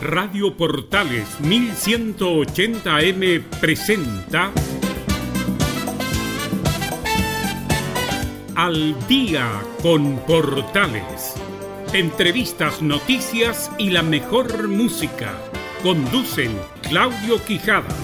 Radio Portales 1180M presenta Al día con Portales. Entrevistas, noticias y la mejor música. Conducen Claudio Quijada.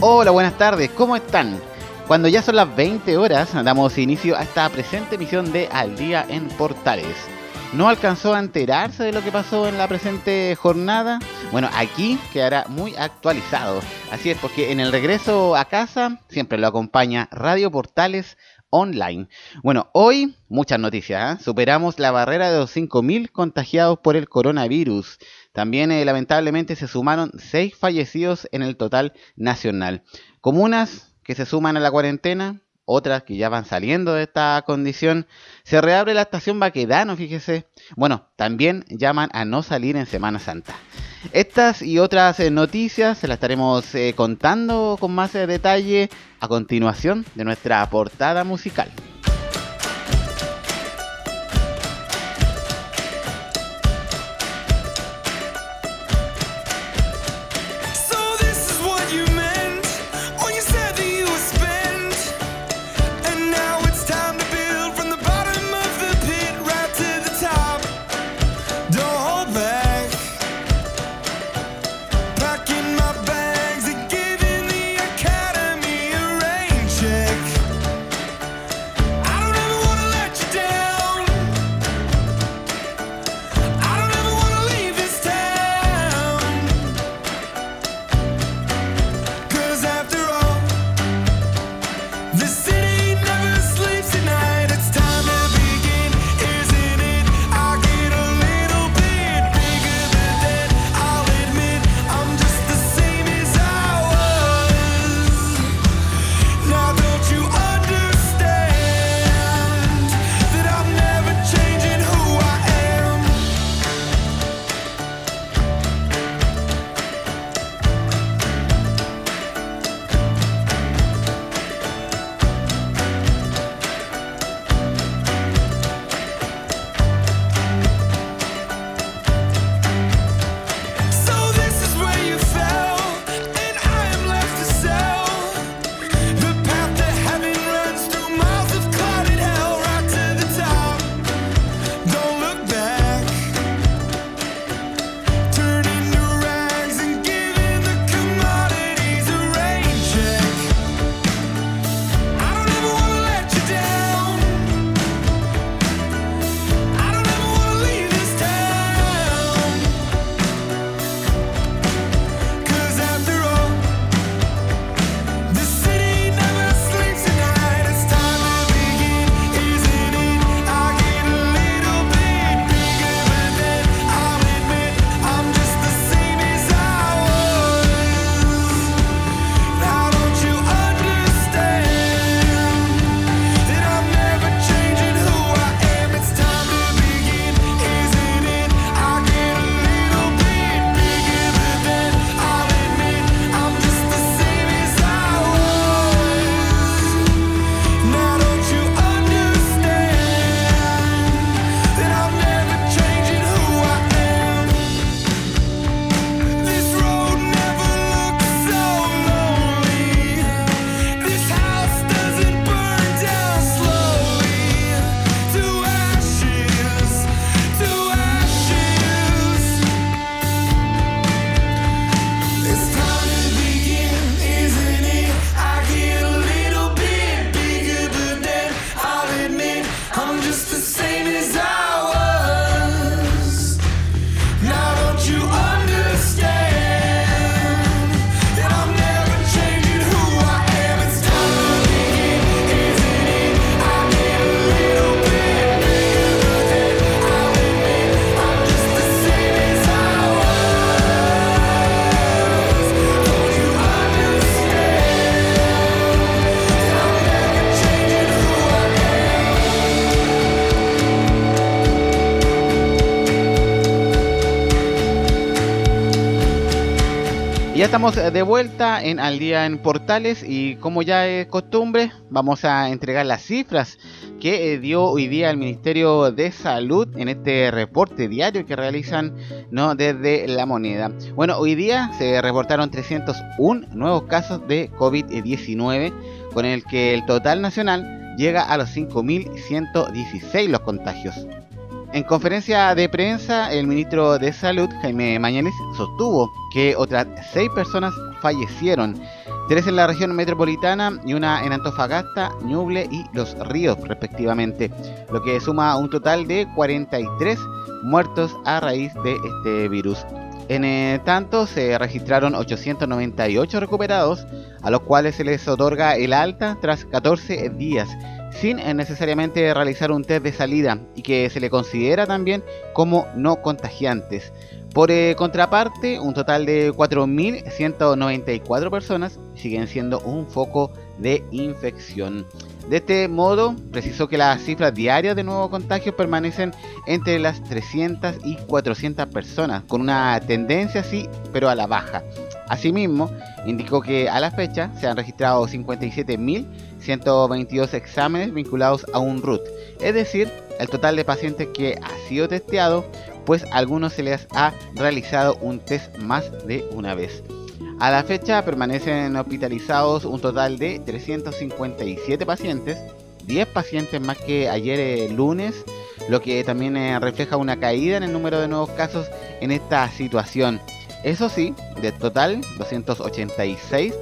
Hola, buenas tardes, ¿cómo están? Cuando ya son las 20 horas, damos inicio a esta presente emisión de Al Día en Portales no alcanzó a enterarse de lo que pasó en la presente jornada, bueno, aquí quedará muy actualizado. Así es, porque en el regreso a casa siempre lo acompaña Radio Portales Online. Bueno, hoy muchas noticias. ¿eh? Superamos la barrera de los 5.000 contagiados por el coronavirus. También eh, lamentablemente se sumaron 6 fallecidos en el total nacional. Comunas que se suman a la cuarentena, otras que ya van saliendo de esta condición. Se reabre la estación Baquedano, fíjese. Bueno, también llaman a no salir en Semana Santa. Estas y otras eh, noticias se las estaremos eh, contando con más eh, detalle a continuación de nuestra portada musical. Ya estamos de vuelta en Al Día en Portales y como ya es costumbre, vamos a entregar las cifras que eh, dio hoy día el Ministerio de Salud en este reporte diario que realizan ¿no? desde la moneda. Bueno, hoy día se reportaron 301 nuevos casos de COVID-19, con el que el total nacional llega a los 5.116 los contagios. En conferencia de prensa, el ministro de Salud, Jaime Mañanes, sostuvo que otras seis personas fallecieron, tres en la región metropolitana y una en Antofagasta, Ñuble y Los Ríos, respectivamente, lo que suma un total de 43 muertos a raíz de este virus. En eh, tanto, se registraron 898 recuperados, a los cuales se les otorga el alta tras 14 días sin necesariamente realizar un test de salida y que se le considera también como no contagiantes. Por eh, contraparte, un total de 4.194 personas siguen siendo un foco de infección. De este modo, precisó que las cifras diarias de nuevos contagios permanecen entre las 300 y 400 personas, con una tendencia sí, pero a la baja. Asimismo, indicó que a la fecha se han registrado 57.122 exámenes vinculados a un RUT, es decir, el total de pacientes que ha sido testeado, pues a algunos se les ha realizado un test más de una vez. A la fecha permanecen hospitalizados un total de 357 pacientes, 10 pacientes más que ayer eh, lunes, lo que también eh, refleja una caída en el número de nuevos casos en esta situación. Eso sí, de total, 286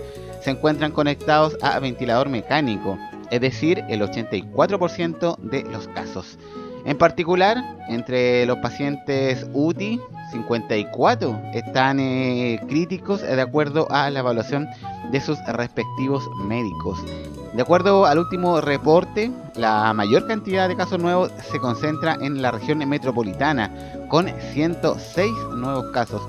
se encuentran conectados a ventilador mecánico, es decir, el 84% de los casos. En particular, entre los pacientes UTI, 54 están eh, críticos de acuerdo a la evaluación de sus respectivos médicos. De acuerdo al último reporte, la mayor cantidad de casos nuevos se concentra en la región metropolitana, con 106 nuevos casos,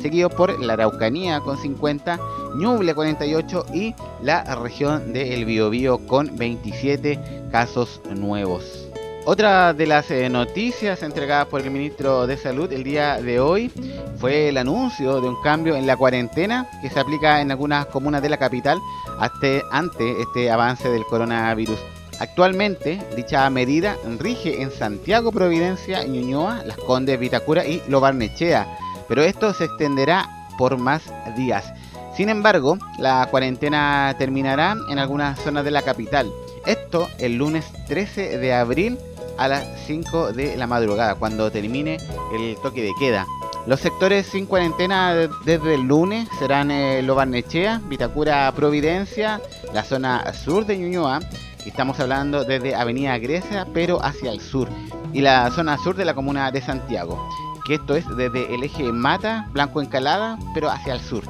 seguido por la Araucanía con 50, Ñuble 48 y la región de El Biobío con 27 casos nuevos. Otra de las eh, noticias entregadas por el ministro de Salud el día de hoy fue el anuncio de un cambio en la cuarentena que se aplica en algunas comunas de la capital ante este avance del coronavirus. Actualmente, dicha medida rige en Santiago, Providencia, Ñuñoa, Las Condes, Vitacura y Lobarnechea, pero esto se extenderá por más días. Sin embargo, la cuarentena terminará en algunas zonas de la capital. Esto el lunes 13 de abril a las 5 de la madrugada, cuando termine el toque de queda. Los sectores sin cuarentena desde el lunes serán eh, Lobarnechea, Vitacura Providencia, la zona sur de Ñuñoa, estamos hablando desde Avenida Grecia, pero hacia el sur, y la zona sur de la comuna de Santiago, que esto es desde el eje Mata, Blanco Encalada, pero hacia el sur.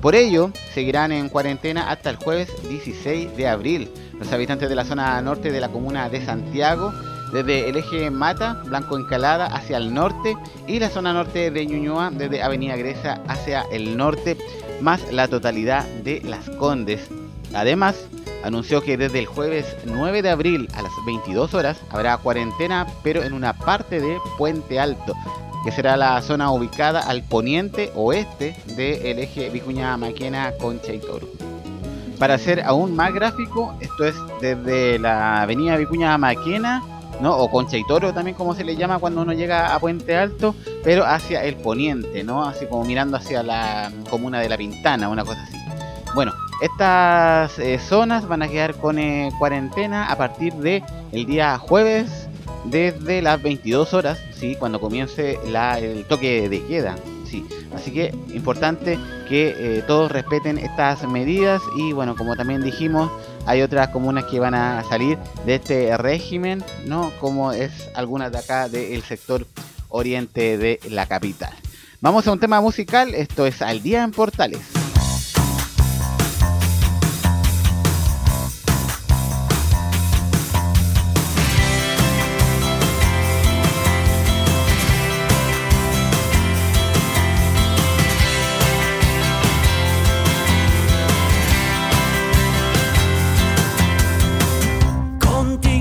Por ello, seguirán en cuarentena hasta el jueves 16 de abril los habitantes de la zona norte de la comuna de Santiago, desde el eje Mata, Blanco Encalada hacia el norte y la zona norte de Ñuñoa desde Avenida Grecia hacia el norte, más la totalidad de Las Condes. Además, anunció que desde el jueves 9 de abril a las 22 horas habrá cuarentena, pero en una parte de Puente Alto, que será la zona ubicada al poniente oeste del eje Vicuña Maquena Concha y Toro. Para ser aún más gráfico, esto es desde la avenida Vicuña Maquena ¿no? O Concha y Toro también como se le llama cuando uno llega a Puente Alto, pero hacia el poniente, ¿no? Así como mirando hacia la comuna de La Pintana, una cosa así. Bueno, estas eh, zonas van a quedar con eh, cuarentena a partir de el día jueves desde las 22 horas, ¿sí? Cuando comience la, el toque de queda, ¿sí? Así que importante que eh, todos respeten estas medidas y bueno, como también dijimos, hay otras comunas que van a salir de este régimen, ¿no? Como es algunas de acá del sector oriente de la capital. Vamos a un tema musical, esto es Al Día en Portales.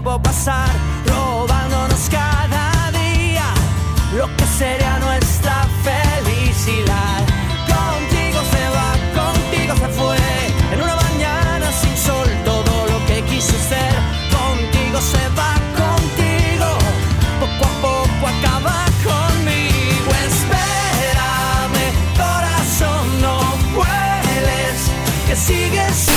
tiempo pasar Robándonos cada día Lo que sería nuestra felicidad. Contigo se va, contigo se fue En una mañana sin sol todo lo que quise ser. Contigo se va, contigo Poco a poco acaba conmigo. Espérame, corazón, no vueles Que sigues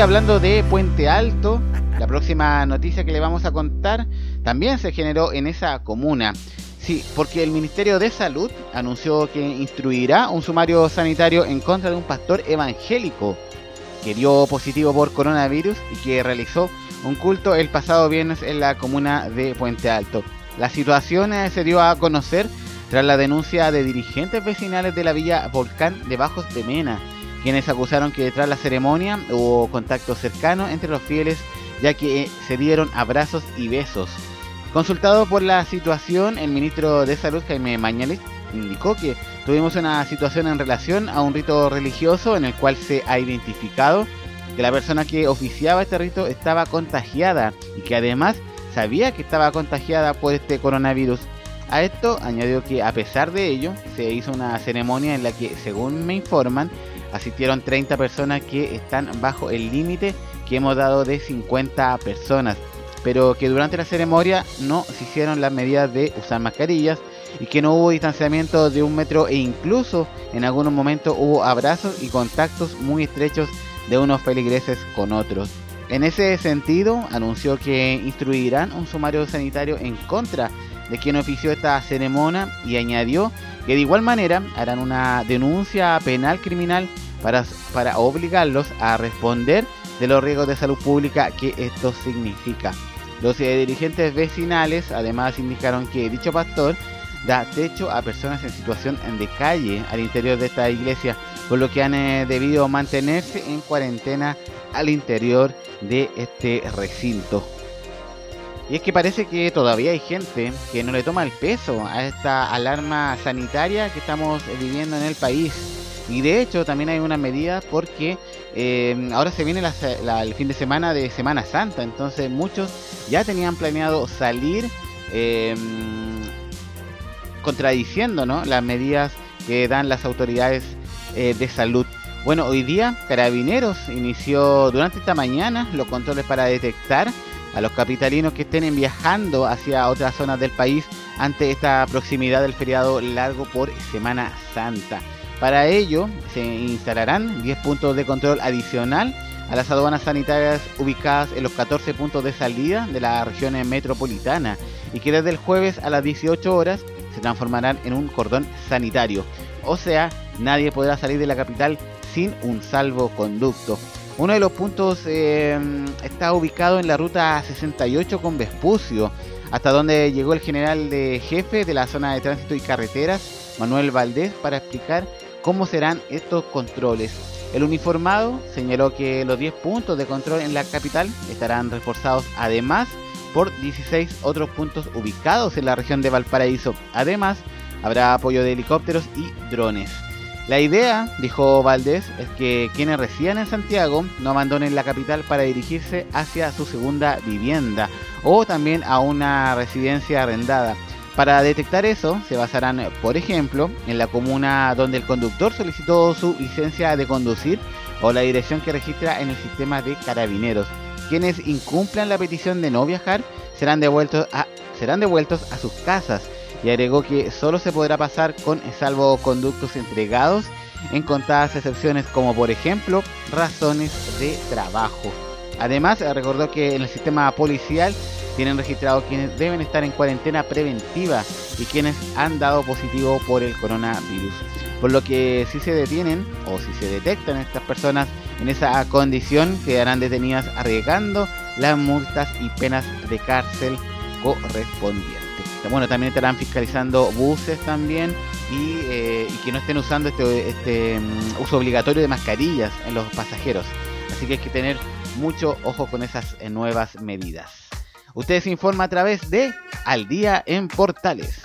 Hablando de Puente Alto, la próxima noticia que le vamos a contar también se generó en esa comuna. Sí, porque el Ministerio de Salud anunció que instruirá un sumario sanitario en contra de un pastor evangélico que dio positivo por coronavirus y que realizó un culto el pasado viernes en la comuna de Puente Alto. La situación eh, se dio a conocer tras la denuncia de dirigentes vecinales de la villa Volcán de Bajos de Mena, quienes acusaron que tras la ceremonia hubo contacto cercano entre los fieles ya que eh, se dieron abrazos y besos. Consultado por la situación, el ministro de Salud, Jaime Mañalich, indicó que tuvimos una situación en relación a un rito religioso en el cual se ha identificado que la persona que oficiaba este rito estaba contagiada y que además sabía que estaba contagiada por este coronavirus. A esto añadió que a pesar de ello se hizo una ceremonia en la que, según me informan, asistieron 30 personas que están bajo el límite que hemos dado de 50 personas, pero que durante la ceremonia no se hicieron las medidas de usar mascarillas y que no hubo distanciamiento de un metro e incluso en algunos momentos hubo abrazos y contactos muy estrechos de unos feligreses con otros. En ese sentido, anunció que instruirán un sumario sanitario en contra de quien ofició esta ceremonia y añadió que de igual manera harán una denuncia penal criminal para, para obligarlos a responder de los riesgos de salud pública que esto significa. Los eh, dirigentes vecinales además indicaron que dicho pastor da techo a personas en situación de calle al interior de esta iglesia, por lo que han eh, debido mantenerse en cuarentena al interior de este recinto. Y es que parece que todavía hay gente que no le toma el peso a esta alarma sanitaria que estamos viviendo en el país. Y de hecho también hay una medida porque eh, ahora se viene el fin de semana de Semana Santa, entonces muchos ya tenían planeado salir eh, contradiciendo ¿no? las medidas que dan las autoridades eh, de salud. Bueno, hoy día Carabineros inició durante esta mañana los controles para detectar a los capitalinos que estén viajando hacia otras zonas del país ante esta proximidad del feriado largo por Semana Santa. Para ello se instalarán 10 puntos de control adicional a las aduanas sanitarias ubicadas en los 14 puntos de salida de la región metropolitana y que desde el jueves a las 18 horas se transformarán en un cordón sanitario. O sea, nadie podrá salir de la capital sin un salvoconducto. Uno de los puntos em, está ubicado en la ruta 68 con Vespucio, hasta donde llegó el general de jefe de la zona de tránsito y carreteras, Manuel Valdés, para explicar cómo serán estos controles. El uniformado señaló que los 10 puntos de control en la capital estarán reforzados además por 16 otros puntos ubicados en la región de Valparaíso. Además, habrá apoyo de helicópteros y drones. La idea, dijo Valdés, es que quienes residan en Santiago no abandonen la capital para dirigirse hacia su segunda vivienda o también a una residencia arrendada. Para detectar eso, se basarán, por ejemplo, en la comuna donde el conductor solicitó su licencia de conducir o la dirección que registra en el sistema de carabineros. Quienes incumplan la petición de no viajar serán devueltos a, serán devueltos a sus casas y agregó que solo se podrá pasar con salvoconductos entregados en contadas excepciones como por ejemplo razones de trabajo. Además recordó que en el sistema policial tienen registrado quienes deben estar en cuarentena preventiva y quienes han dado positivo por el coronavirus. Por lo que si se detienen o si se detectan estas personas en esa condición quedarán detenidas arriesgando las multas y penas de cárcel correspondientes. Bueno, también estarán fiscalizando buses también y, eh, que no estén usando este, este mm, uso obligatorio de mascarillas en los pasajeros. Así que hay que tener mucho ojo con esas eh, nuevas medidas. Ustedes se informa a través de Al Día en Portales.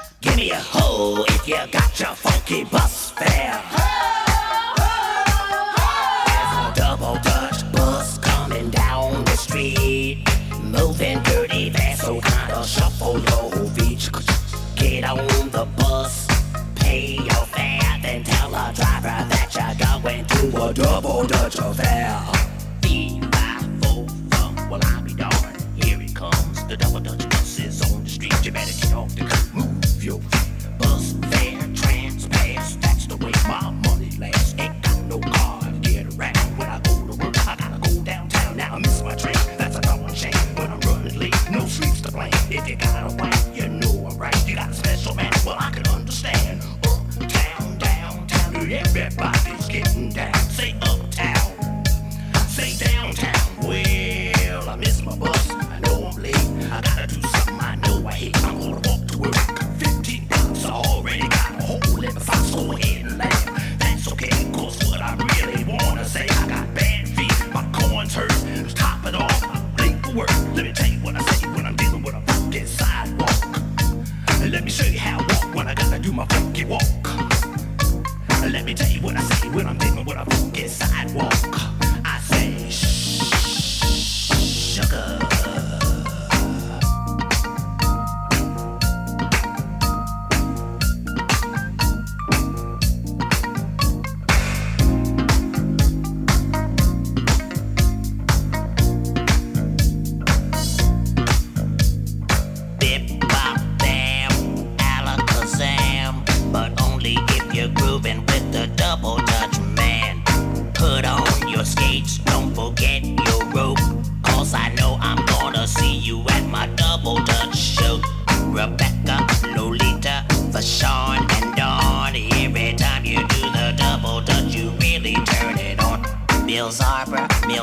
Get on the bus, pay your fare, then tell the driver that you're going to a double Dutch affair. well I'll be darned. Here it comes, the double Dutch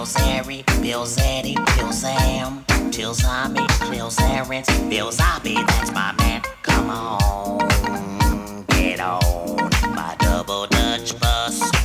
Bill Sari, Bill Zaddy, Bill Sam, Bill Zombie, Bill Sarens, Bill Zombie, that's my man. Come on, get on my double Dutch bus.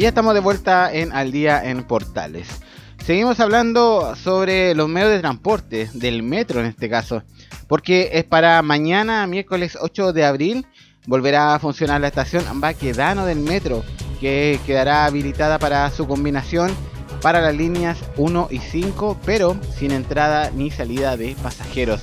Y ya estamos de vuelta en Al Día en Portales. Seguimos hablando sobre los medios de transporte, del metro en este caso, porque es para mañana, miércoles 8 de abril, volverá a funcionar la estación Baquedano del metro, que quedará habilitada para su combinación para las líneas 1 y 5, pero sin entrada ni salida de pasajeros.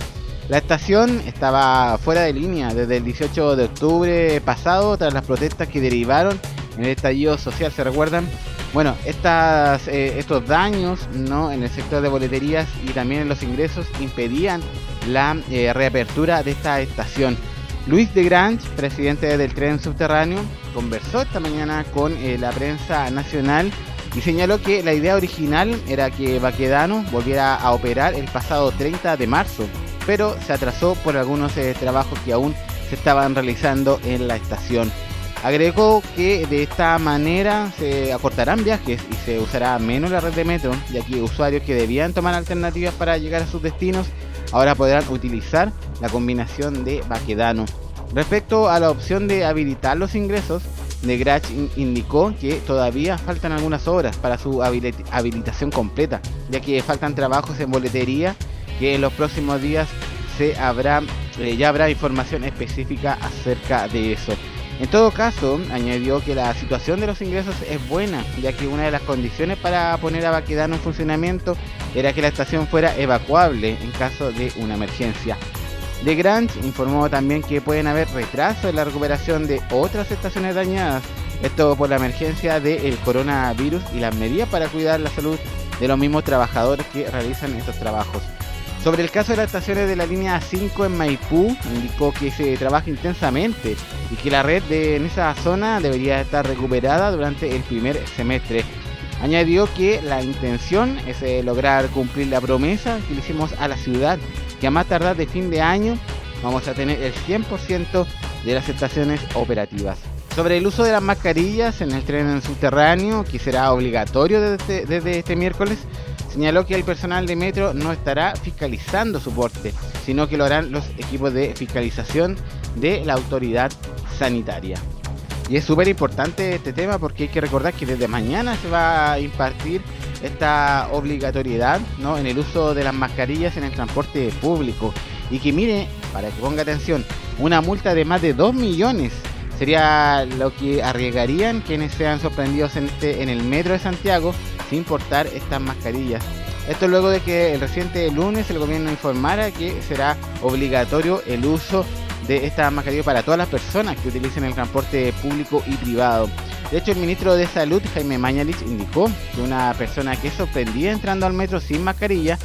La estación estaba fuera de línea desde el 18 de octubre pasado tras las protestas que derivaron en el estallido social, ¿se recuerdan? Bueno, estas, eh, estos daños ¿no? en el sector de boleterías y también en los ingresos impedían la eh, reapertura de esta estación. Luis de Grange, presidente del tren subterráneo, conversó esta mañana con eh, la prensa nacional y señaló que la idea original era que Baquedano volviera a operar el pasado 30 de marzo, pero se atrasó por algunos trabajos que aún se estaban realizando en la estación. Agregó que de esta manera se acortarán viajes y se usará menos la red de metro, ya que usuarios que debían tomar alternativas para llegar a sus destinos ahora podrán utilizar la combinación de Baquedano. Respecto a la opción de habilitar los ingresos, de Grach indicó que todavía faltan algunas obras para su habilitación completa, ya que faltan trabajos en boletería que en los próximos días se habrá, eh, ya habrá información específica acerca de eso. En todo caso, añadió que la situación de los ingresos es buena, ya que una de las condiciones para poner a Baquedano en funcionamiento era que la estación fuera evacuable en caso de una emergencia. De Grange informó también que pueden haber retrasos en la recuperación de otras estaciones dañadas, esto por la emergencia del coronavirus y las medidas para cuidar la salud de los mismos trabajadores que realizan estos trabajos. Sobre el caso de las estaciones de la línea 5 en Maipú, indicó que se trabaja intensamente y que la red de, en esa zona debería estar recuperada durante el primer semestre. Añadió que la intención es eh, lograr cumplir la promesa que le hicimos a la ciudad, que a más tardar de fin de año vamos a tener el 100% de las estaciones operativas. Sobre el uso de las mascarillas en el tren subterráneo, que será obligatorio desde, desde este miércoles, señaló que el personal de metro no estará fiscalizando su porte, sino que lo harán los equipos de fiscalización de la autoridad sanitaria. Y es súper importante este tema porque hay que recordar que desde mañana se va a impartir esta obligatoriedad ¿no? en el uso de las mascarillas en el transporte público. Y que mire, para que ponga atención, una multa de más de 2 millones sería lo que arriesgarían quienes sean sorprendidos en, este, en el metro de Santiago sin portar estas mascarillas. Esto luego de que el reciente lunes el gobierno informara que será obligatorio el uso de estas mascarillas para todas las personas que utilicen el transporte público y privado. De hecho, el ministro de Salud, Jaime Mañalich, indicó que una persona que es sorprendida entrando al metro sin mascarilla,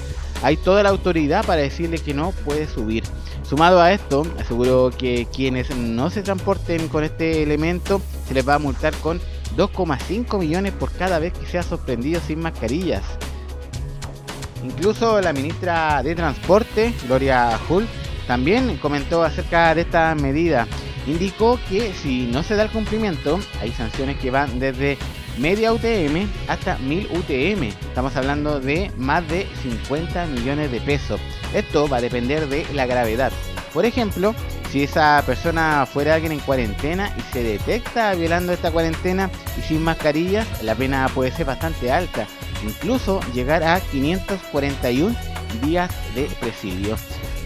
hay toda la autoridad para decirle que no puede subir. Sumado a esto, aseguró que quienes no se transporten con este elemento se les va a multar con 2,5 millones por cada vez que sea sorprendido sin mascarillas. Incluso la ministra de Transporte, Gloria Hull, también comentó acerca de esta medida. Indicó que si no se da el cumplimiento, hay sanciones que van desde media UTM hasta 1000 UTM. Estamos hablando de más de 50 millones de pesos. Esto va a depender de la gravedad. Por ejemplo, si esa persona fuera alguien en cuarentena y se detecta violando esta cuarentena y sin mascarilla, la pena puede ser bastante alta, incluso llegar a 541 días de presidio.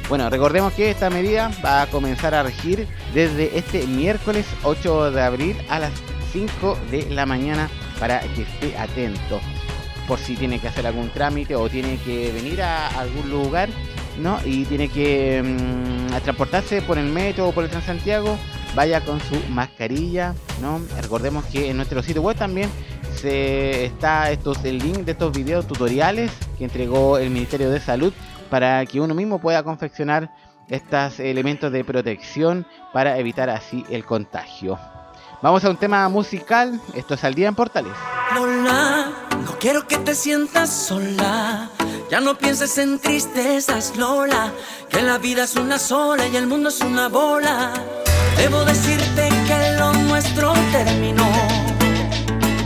Bueno, recordemos que esta medida va a comenzar a regir desde este miércoles 8 de abril a las 5 de la mañana para que esté atento por si tiene que hacer algún trámite o tiene que venir a algún lugar ¿no? y tiene que mm, transportarse por el metro o por el Transantiago, vaya con su mascarilla, ¿no? Recordemos que en nuestro sitio web también se está estos, el link de estos videos tutoriales que entregó el Ministerio de Salud para que uno mismo pueda confeccionar estos elementos de protección para evitar así el contagio. Vamos a un tema musical, esto es al día en Portales. Lola, no quiero que te sientas sola. Ya no pienses en tristezas, Lola, que la vida es una sola y el mundo es una bola. Debo decirte que lo nuestro terminó,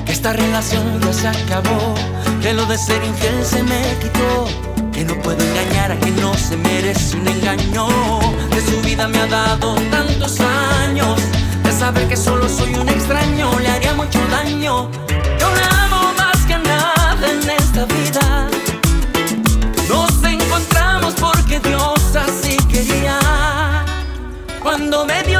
que esta relación ya se acabó, que lo de ser infiel se me quitó, que no puedo engañar a quien no se merece un engaño. De su vida me ha dado tantos años saber que solo soy un extraño le haría mucho daño. Yo la amo más que nada en esta vida. Nos encontramos porque Dios así quería. Cuando me dio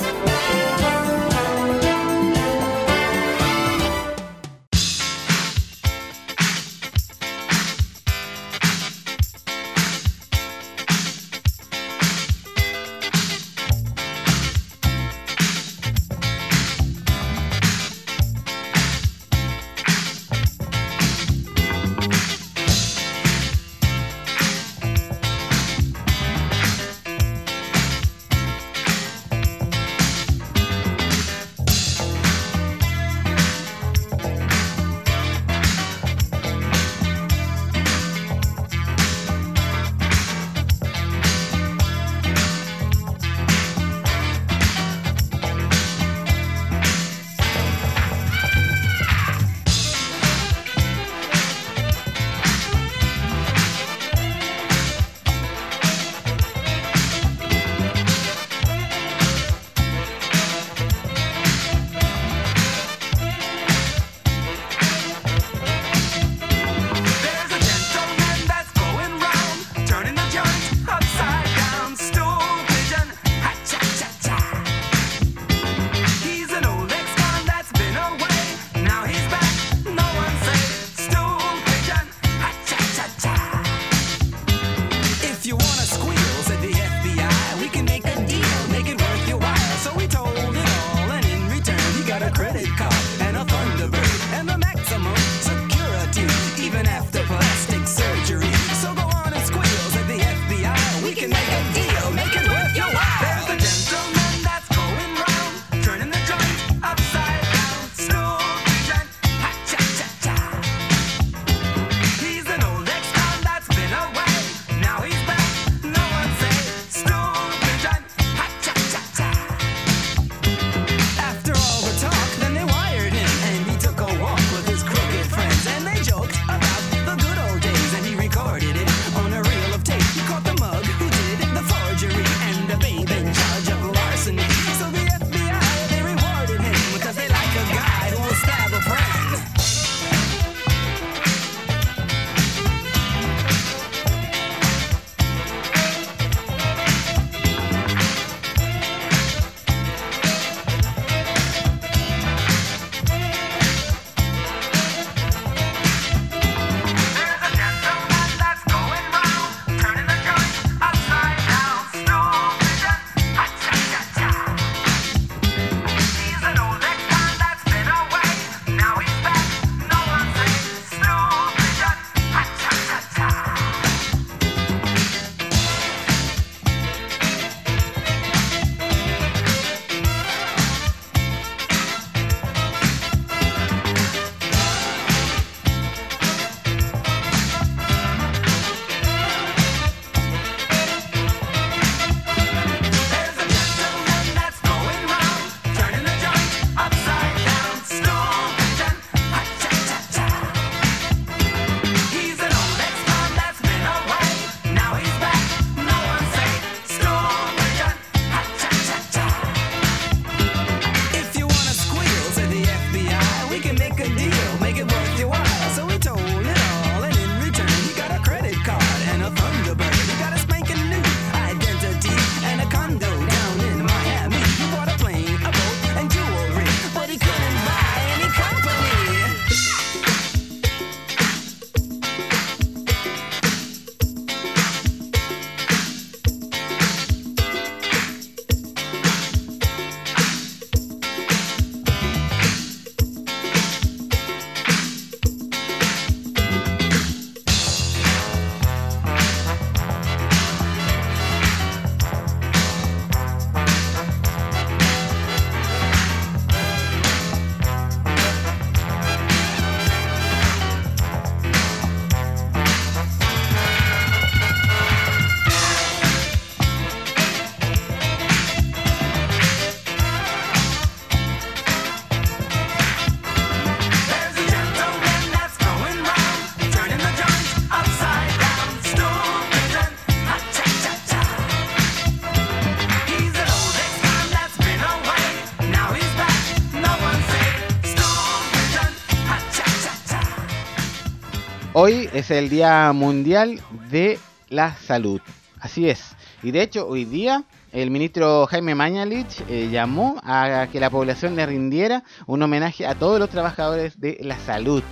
Es el Día Mundial de la Salud. Así es. Y de hecho, hoy día el ministro Jaime Mañalich eh, llamó a que la población le rindiera un homenaje a todos los trabajadores de la salud,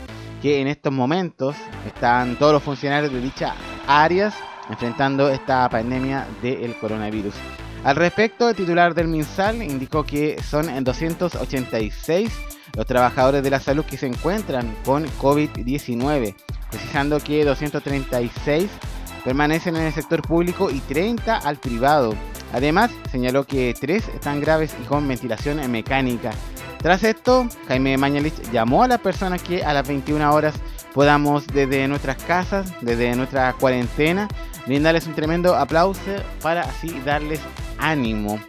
que en estos momentos están todos los funcionarios de dichas áreas enfrentando esta pandemia del coronavirus. Al respecto, el titular del MinSal indicó que son en 286 los trabajadores de la salud que se encuentran con COVID-19, precisando que 236 permanecen en el sector público y 30 al privado. Además, señaló que 3 están graves y con ventilación mecánica. Tras esto, Jaime Mañalich llamó a las personas que a las 21 horas podamos desde nuestras casas, desde nuestra cuarentena, brindarles un tremendo aplauso para así darles ánimo,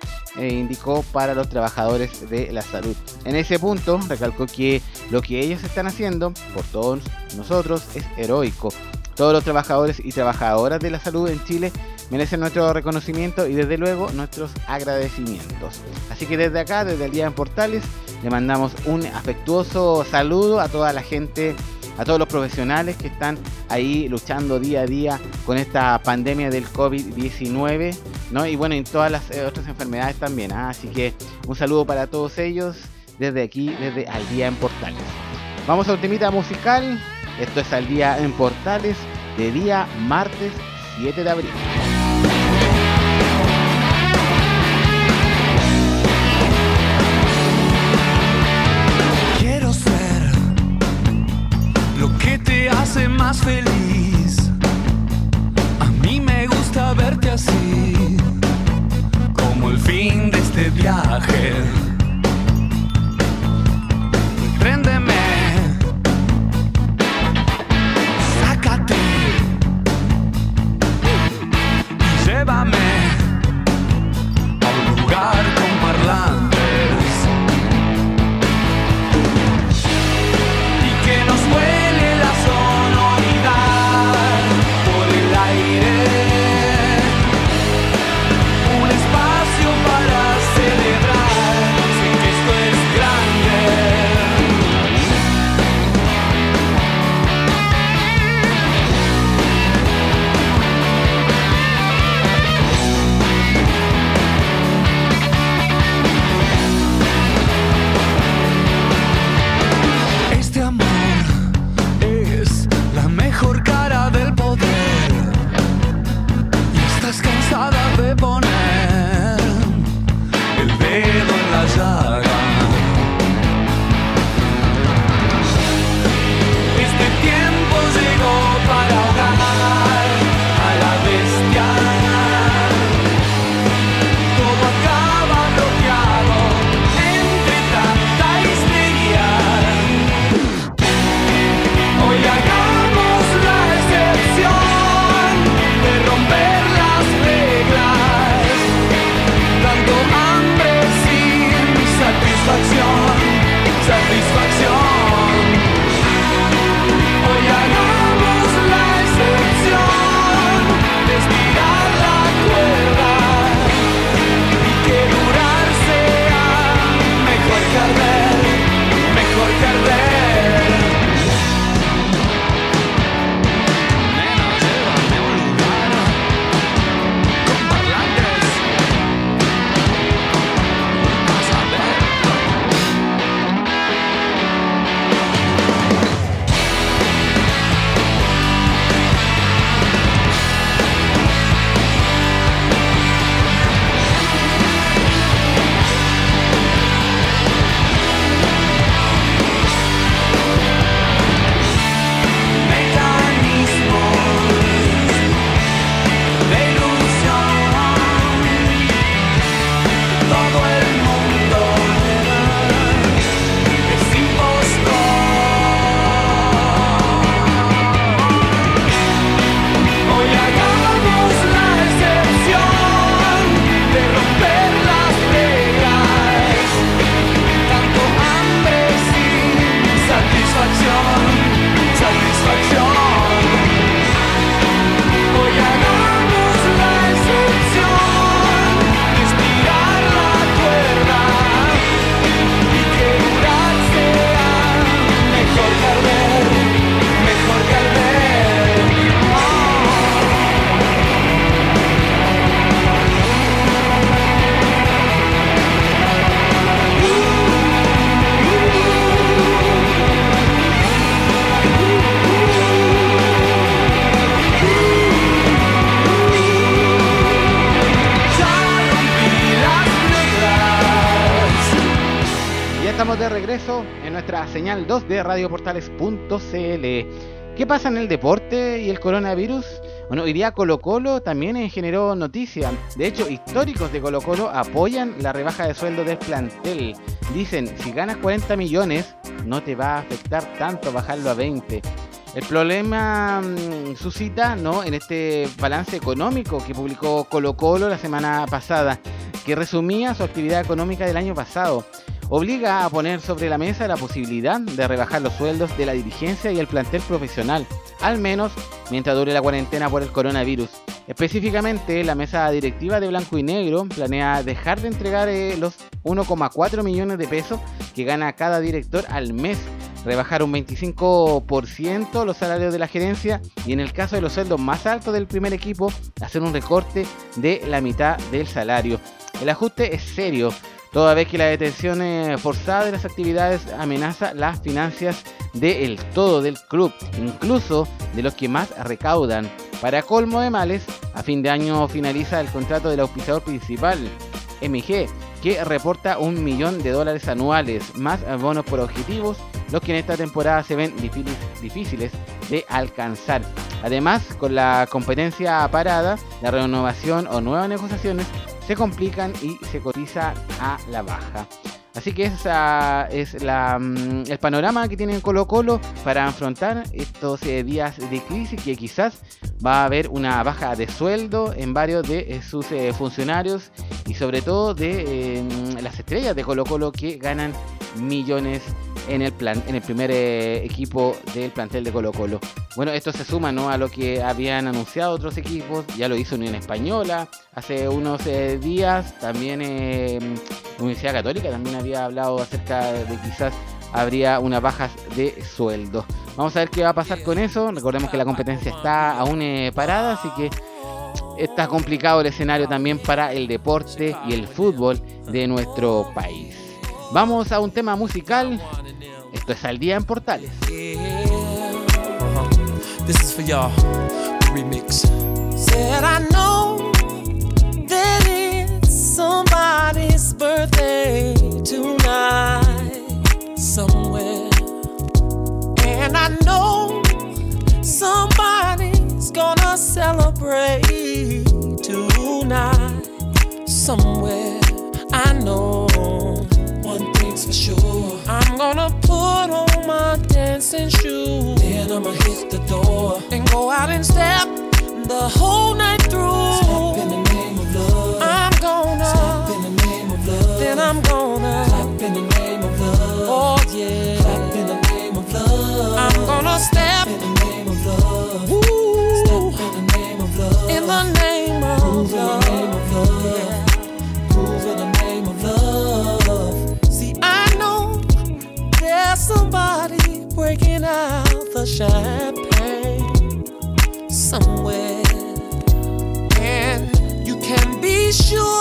indicó para los trabajadores de la salud. En ese punto recalcó que lo que ellos están haciendo por todos nosotros es heroico. Todos los trabajadores y trabajadoras de la salud en Chile merecen nuestro reconocimiento y desde luego nuestros agradecimientos. Así que desde acá, desde el Día en Portales, le mandamos un afectuoso saludo a toda la gente a todos los profesionales que están ahí luchando día a día con esta pandemia del COVID-19, ¿no? Y bueno, en todas las eh, otras enfermedades también, ¿ah? así que un saludo para todos ellos desde aquí, desde Al Día en Portales. Vamos a un temita musical, esto es Al Día en Portales, de día martes 7 de abril. Más feliz. A mí me gusta verte así, como el fin de este viaje. radioportales.cl. ¿Qué pasa en el deporte y el coronavirus? Bueno, hoy día Colo Colo también generó noticia. De hecho, históricos de Colo Colo apoyan la rebaja de sueldo del plantel. Dicen, si ganas 40 millones, no te va a afectar tanto bajarlo a 20. El problema mm, suscita ¿no? en este balance económico que publicó Colo Colo la semana pasada, que resumía su actividad económica del año pasado obliga a poner sobre la mesa la posibilidad de rebajar los sueldos de la dirigencia y el plantel profesional, al menos mientras dure la cuarentena por el coronavirus. Específicamente, la mesa directiva de Blanco y Negro planea dejar de entregar eh, los 1,4 millones de pesos que gana cada director al mes, rebajar un 25% los salarios de la gerencia y en el caso de los sueldos más altos del primer equipo, hacer un recorte de la mitad del salario. El ajuste es serio, toda vez que la detención forzada de las actividades amenaza las finanzas del todo del club, incluso de los que más recaudan. Para colmo de males, a fin de año finaliza el contrato del auspiciador principal, MG, que reporta un millón de dólares anuales, más bonos por objetivos, los que en esta temporada se ven difíciles de alcanzar. Además, con la competencia parada, la renovación o nuevas negociaciones se complican y se cotiza a la baja. Así que ese es la, mm, el panorama que tiene Colo Colo para afrontar estos eh, días de crisis que quizás va a haber una baja de sueldo en varios de eh, sus eh, funcionarios y sobre todo de las estrellas de Colo Colo que ganan millones en el plan, en el primer equipo del plantel de Colo Colo. Bueno, esto se suma ¿no? a lo que habían anunciado otros equipos, ya lo hizo Unión Española hace unos días, también Universidad Católica también había hablado acerca de quizás habría unas bajas de sueldo. Vamos a ver qué va a pasar con eso. Recordemos que la competencia está aún eh, parada, así que está complicado el escenario también para el deporte y el fútbol de nuestro país. Vamos a un tema musical. Esto es al día en Portales. This is for y'all. Remix. somebody's birthday tonight somewhere. And I know somebody's gonna celebrate tonight somewhere. I know one thing's for sure. I'm gonna put on my dancing shoes. Then I'ma hit the door and go out and step the whole night through. Then I'm gonna clap in the name of love. Oh yeah, clap in the name of love. I'm gonna step in the name of love. Ooh. Step in the name of love. In the name of Prove love. In the name of love. Yeah. Prove in the name of love. See, I know there's somebody breaking out the champagne somewhere, and you can be sure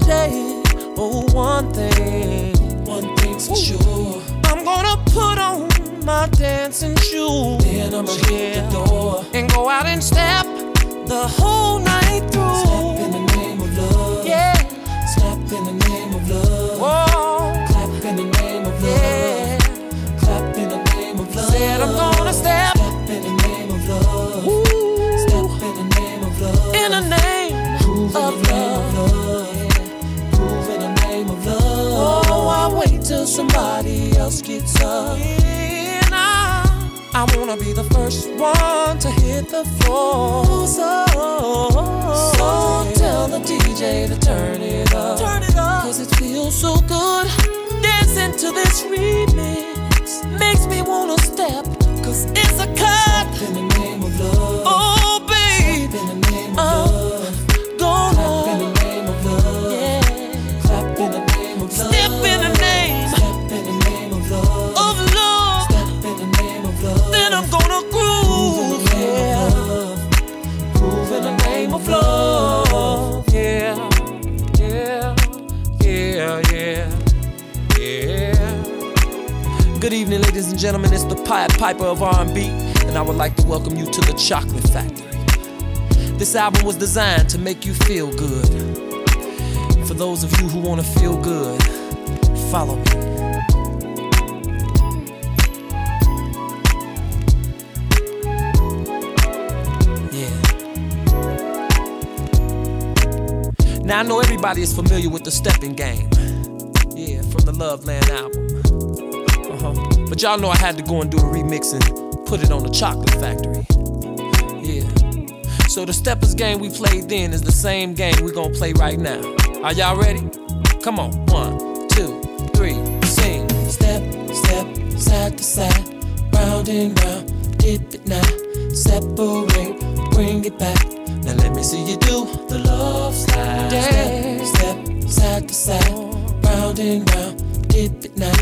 until day. Oh, one thing, one thing's for sure. I'm gonna put on my dancing shoes. Then I'ma hit the door and go out and step the whole night through. Step in the name of love. Yeah. Step in the name of love. Whoa. Clap in the name of love. Yeah. Clap in the name of love. Said I'm gonna step. Somebody else gets up. I wanna be the first one to hit the floor. So, so tell the DJ to turn it up. Turn it up. Cause it feels so good. Dancing to this remix makes me wanna step. Cause it's a cut. in the name of love. Gentlemen. It's the Pied Piper of R&B, and I would like to welcome you to the Chocolate Factory. This album was designed to make you feel good. For those of you who wanna feel good, follow me. Yeah. Now I know everybody is familiar with the stepping game. Yeah, from the Love Land album. Uh-huh. But y'all know I had to go and do a remix and put it on the Chocolate Factory. Yeah. So the steppers game we played then is the same game we gonna play right now. Are y'all ready? Come on, one, two, three, sing. Step, step, side to side, round and round, dip it now, separate, bring it back. Now let me see you do the love slide. Step, step, side to side, round and round, dip it now,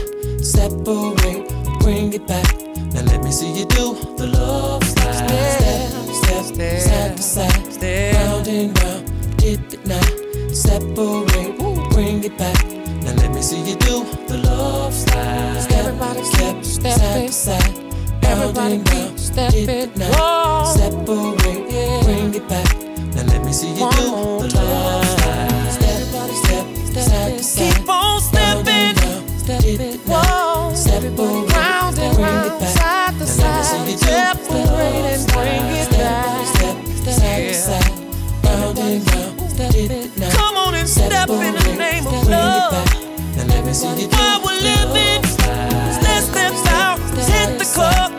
separate, bring it back. Now let me see you do the love slide. Step, step, step side to side, round and round, dip it now, separate, bring it back. Now let me see you do the love slide. Everybody step, step stepping. side to side, round Everybody and round, stepping. dip it now, Whoa. separate, Yeah. bring it back. Now let me see you One do the love slide. Step, step, side to side. Keep on stepping, stepping, Whoa. separate, round and bring round, it back round and round, side to side, step and bring it, back. Step, step, step, round and round. Come on and step in the name of love. While we're living, step, step out, hit the club.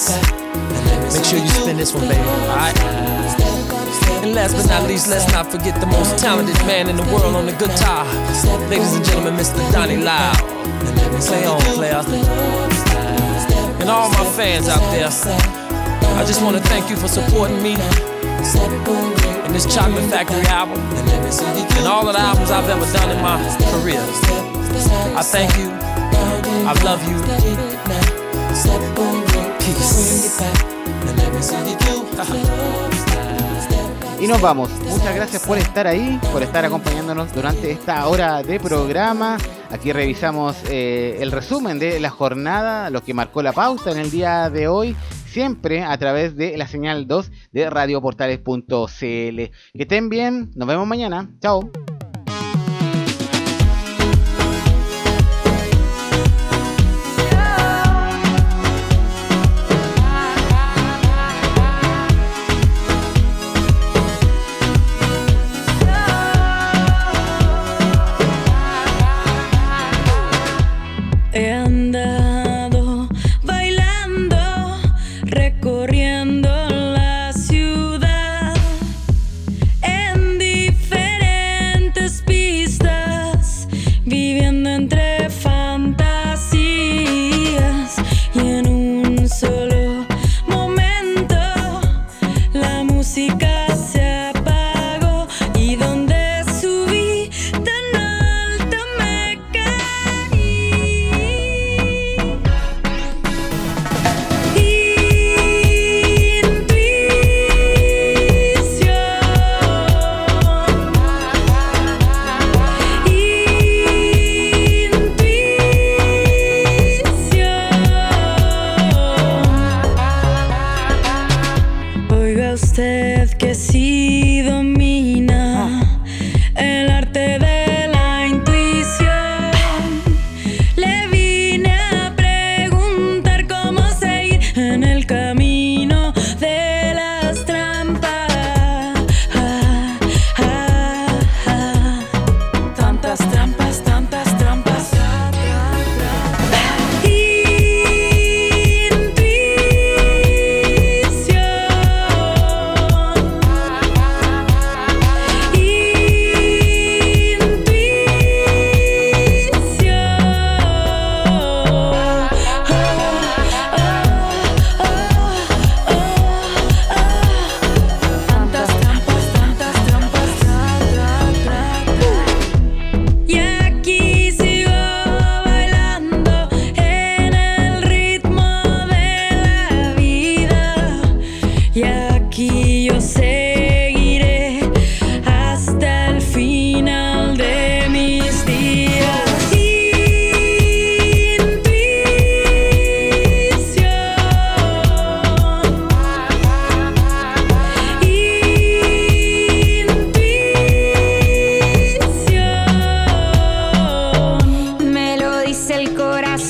Make sure you spin this one, baby. Alright? And last but not least, let's not forget the most talented man in the world on the guitar. Ladies and gentlemen, Mr. Donnie Lyle. Play on, player. And all my fans out there, I just want to thank you for supporting me in this Chocolate Factory album and all of the albums I've ever done in my career. I thank you. I love you. Y nos vamos. Muchas gracias por estar ahí, por estar acompañándonos durante esta hora de programa. Aquí revisamos eh, el resumen de la jornada, lo que marcó la pauta en el día de hoy, siempre a través de la señal 2 de radioportales.cl. Que estén bien, nos vemos mañana. Chao. el corazón.